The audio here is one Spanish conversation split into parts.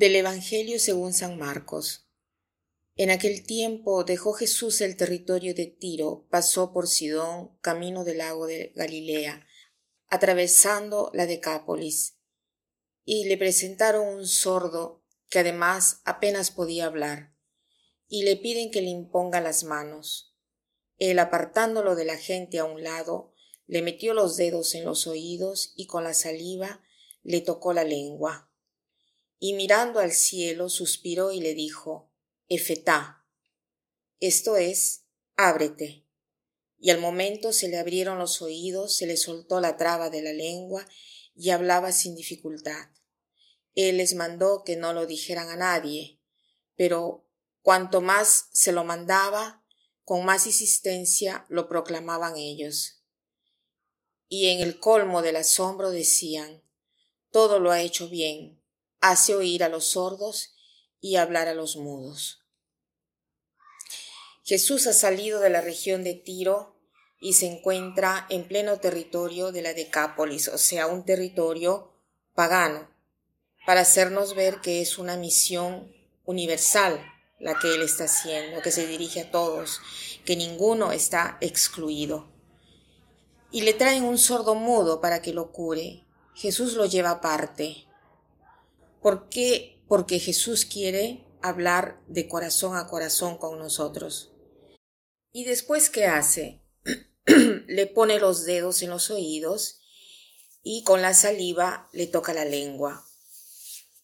Del Evangelio según San Marcos. En aquel tiempo dejó Jesús el territorio de Tiro, pasó por Sidón, camino del lago de Galilea, atravesando la Decápolis, y le presentaron un sordo que además apenas podía hablar, y le piden que le imponga las manos. Él, apartándolo de la gente a un lado, le metió los dedos en los oídos y con la saliva le tocó la lengua y mirando al cielo suspiró y le dijo, Efetá, esto es, ábrete. Y al momento se le abrieron los oídos, se le soltó la traba de la lengua y hablaba sin dificultad. Él les mandó que no lo dijeran a nadie, pero cuanto más se lo mandaba, con más insistencia lo proclamaban ellos. Y en el colmo del asombro decían, todo lo ha hecho bien, hace oír a los sordos y hablar a los mudos. Jesús ha salido de la región de Tiro y se encuentra en pleno territorio de la Decápolis, o sea, un territorio pagano, para hacernos ver que es una misión universal la que Él está haciendo, que se dirige a todos, que ninguno está excluido. Y le traen un sordo mudo para que lo cure. Jesús lo lleva aparte, ¿Por qué? Porque Jesús quiere hablar de corazón a corazón con nosotros. ¿Y después qué hace? le pone los dedos en los oídos y con la saliva le toca la lengua.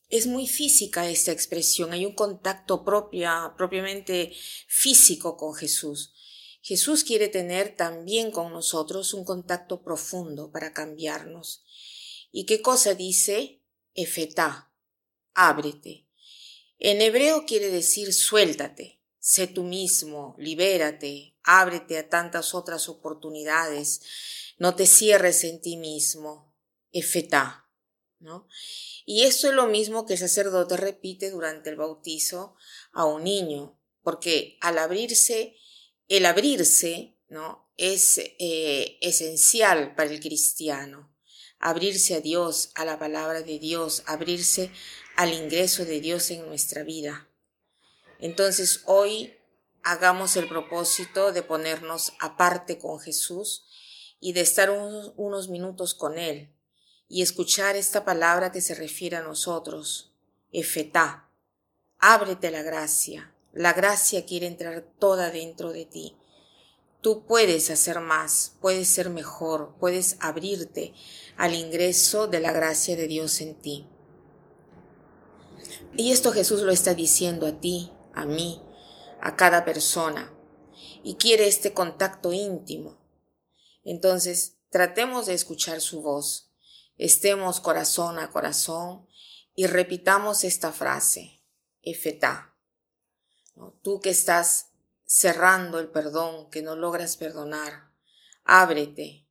Es muy física esta expresión, hay un contacto propia, propiamente físico con Jesús. Jesús quiere tener también con nosotros un contacto profundo para cambiarnos. ¿Y qué cosa dice? Efetá, ábrete. En hebreo quiere decir suéltate, sé tú mismo, libérate, ábrete a tantas otras oportunidades, no te cierres en ti mismo, efetá, ¿no? Y esto es lo mismo que el sacerdote repite durante el bautizo a un niño, porque al abrirse, el abrirse, ¿no? Es eh, esencial para el cristiano. Abrirse a Dios, a la palabra de Dios, abrirse al ingreso de Dios en nuestra vida. Entonces hoy hagamos el propósito de ponernos aparte con Jesús y de estar unos, minutos con Él y escuchar esta palabra que se refiere a nosotros, Efetá. Ábrete la gracia. La gracia quiere entrar toda dentro de ti. Tú puedes hacer más, puedes ser mejor, puedes abrirte al ingreso de la gracia de Dios en ti. Y esto Jesús lo está diciendo a ti, a mí, a cada persona. Y quiere este contacto íntimo. Entonces, tratemos de escuchar su voz. Estemos corazón a corazón y repitamos esta frase. Efetá. Tú que estás cerrando el perdón, que no logras perdonar, ábrete.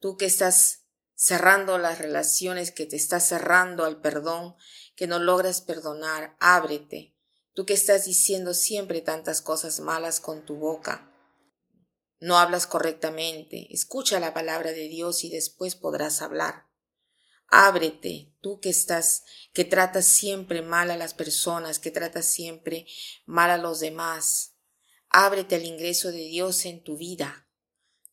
Tú que estás cerrando las relaciones, que te estás cerrando al perdón, que no logras perdonar, ábrete. Tú que estás diciendo siempre tantas cosas malas con tu boca. No hablas correctamente. Escucha la palabra de Dios y después podrás hablar. Ábrete, tú que estás, que tratas siempre mal a las personas, que tratas siempre mal a los demás. Ábrete al ingreso de Dios en tu vida.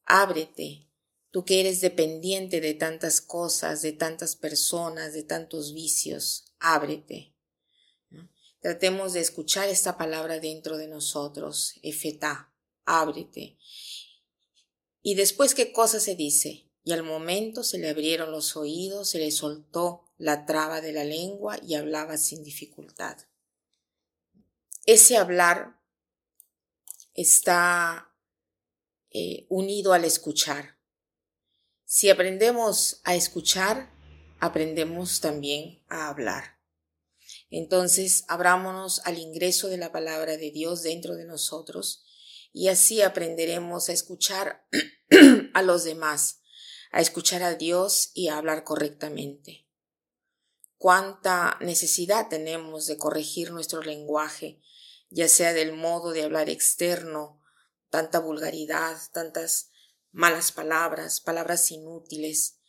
Ábrete, tú que eres dependiente de tantas cosas, de tantas personas, de tantos vicios ábrete. Tratemos de escuchar esta palabra dentro de nosotros, efetá, ábrete. Y después, ¿qué cosa se dice? Y al momento se le abrieron los oídos, se le soltó la traba de la lengua y hablaba sin dificultad. Ese hablar está eh, unido al escuchar. Si aprendemos a escuchar, aprendemos también a hablar. Entonces, abrámonos al ingreso de la palabra de Dios dentro de nosotros y así aprenderemos a escuchar a los demás, a escuchar a Dios y a hablar correctamente. Cuánta necesidad tenemos de corregir nuestro lenguaje, ya sea del modo de hablar externo, tanta vulgaridad, tantas malas palabras, palabras inútiles,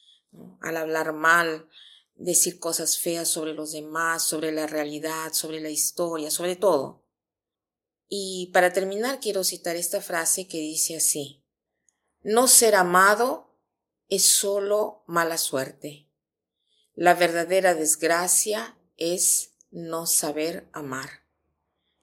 al hablar mal, decir cosas feas sobre los demás, sobre la realidad, sobre la historia, sobre todo. Y para terminar quiero citar esta frase que dice así, no ser amado es solo mala suerte. La verdadera desgracia es no saber amar.